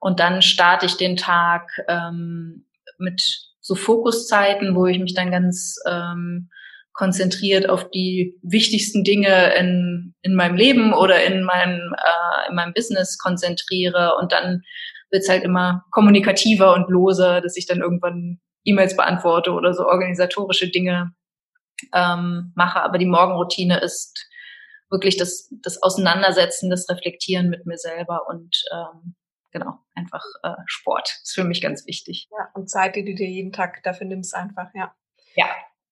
Und dann starte ich den Tag ähm, mit so Fokuszeiten, wo ich mich dann ganz ähm, konzentriert auf die wichtigsten Dinge in, in meinem Leben oder in meinem, äh, in meinem Business konzentriere. Und dann wird's halt immer kommunikativer und loser, dass ich dann irgendwann E-Mails beantworte oder so organisatorische Dinge ähm, mache. Aber die Morgenroutine ist wirklich das, das Auseinandersetzen, das Reflektieren mit mir selber und ähm, genau, einfach äh, Sport ist für mich ganz wichtig. Ja, und Zeit, die du dir jeden Tag dafür nimmst, einfach, ja. Ja,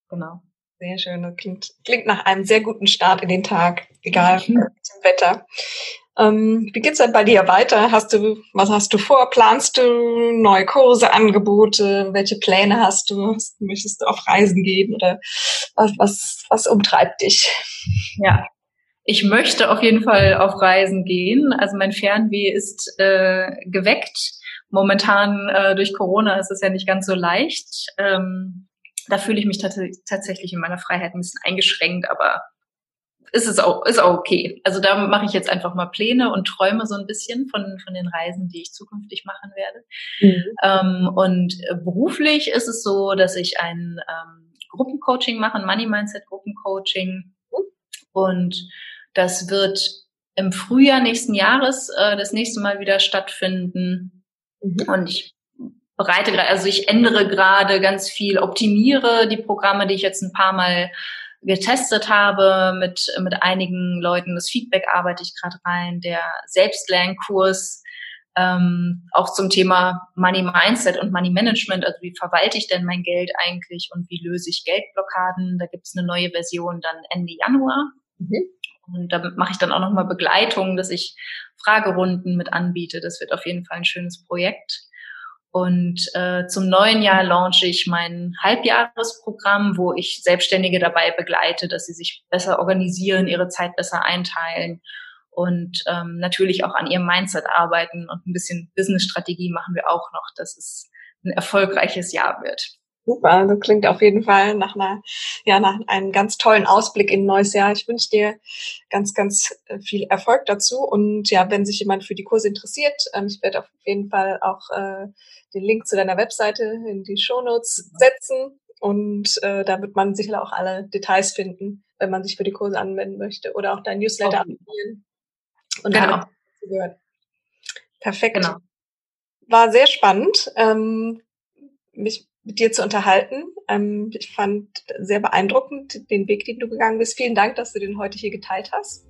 genau. Sehr schön. Das klingt, klingt nach einem sehr guten Start in den Tag, egal mhm. zum Wetter. Ähm, wie geht's denn bei dir weiter? Hast du, was hast du vor? Planst du neue Kurse, Angebote? Welche Pläne hast du? Möchtest du auf Reisen gehen oder was, was, was umtreibt dich? Ja, ich möchte auf jeden Fall auf Reisen gehen. Also mein Fernweh ist äh, geweckt. Momentan äh, durch Corona ist es ja nicht ganz so leicht. Ähm, da fühle ich mich tatsächlich in meiner Freiheit ein bisschen eingeschränkt, aber ist es auch, ist auch okay. Also da mache ich jetzt einfach mal Pläne und träume so ein bisschen von, von den Reisen, die ich zukünftig machen werde. Mhm. Ähm, und äh, beruflich ist es so, dass ich ein ähm, Gruppencoaching mache, ein Money Mindset Gruppencoaching. Und das wird im Frühjahr nächsten Jahres äh, das nächste Mal wieder stattfinden. Mhm. Und ich bereite gerade, also ich ändere gerade ganz viel, optimiere die Programme, die ich jetzt ein paar Mal getestet habe mit, mit einigen Leuten. Das Feedback arbeite ich gerade rein, der Selbstlernkurs, ähm, auch zum Thema Money Mindset und Money Management, also wie verwalte ich denn mein Geld eigentlich und wie löse ich Geldblockaden. Da gibt es eine neue Version dann Ende Januar. Mhm. Und da mache ich dann auch nochmal Begleitung, dass ich Fragerunden mit anbiete. Das wird auf jeden Fall ein schönes Projekt. Und äh, zum neuen Jahr launche ich mein Halbjahresprogramm, wo ich Selbstständige dabei begleite, dass sie sich besser organisieren, ihre Zeit besser einteilen und ähm, natürlich auch an ihrem Mindset arbeiten und ein bisschen Business-Strategie machen wir auch noch, dass es ein erfolgreiches Jahr wird. Super, das klingt auf jeden Fall nach einer, ja, nach einem ganz tollen Ausblick in ein neues Jahr. Ich wünsche dir ganz, ganz äh, viel Erfolg dazu. Und ja, wenn sich jemand für die Kurse interessiert, ähm, ich werde auf jeden Fall auch äh, den Link zu deiner Webseite in die Shownotes setzen. Und äh, da wird man sicher auch alle Details finden, wenn man sich für die Kurse anwenden möchte oder auch dein Newsletter okay. abonnieren. Und genau. Perfekt. Genau. War sehr spannend. Ähm, mich mit dir zu unterhalten. Ähm, ich fand sehr beeindruckend den Weg, den du gegangen bist. Vielen Dank, dass du den heute hier geteilt hast.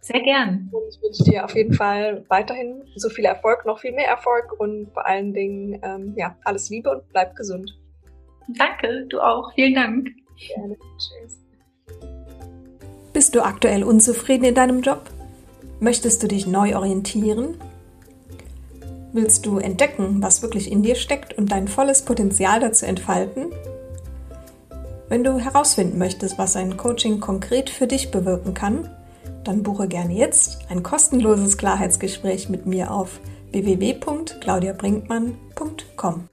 Sehr gern. Und ich wünsche dir auf jeden Fall weiterhin so viel Erfolg, noch viel mehr Erfolg und vor allen Dingen ähm, ja alles Liebe und bleib gesund. Danke, du auch. Vielen Dank. Gerne. Tschüss. Bist du aktuell unzufrieden in deinem Job? Möchtest du dich neu orientieren? Willst du entdecken, was wirklich in dir steckt und dein volles Potenzial dazu entfalten? Wenn du herausfinden möchtest, was ein Coaching konkret für dich bewirken kann, dann buche gerne jetzt ein kostenloses Klarheitsgespräch mit mir auf www.claudiabrinkmann.com.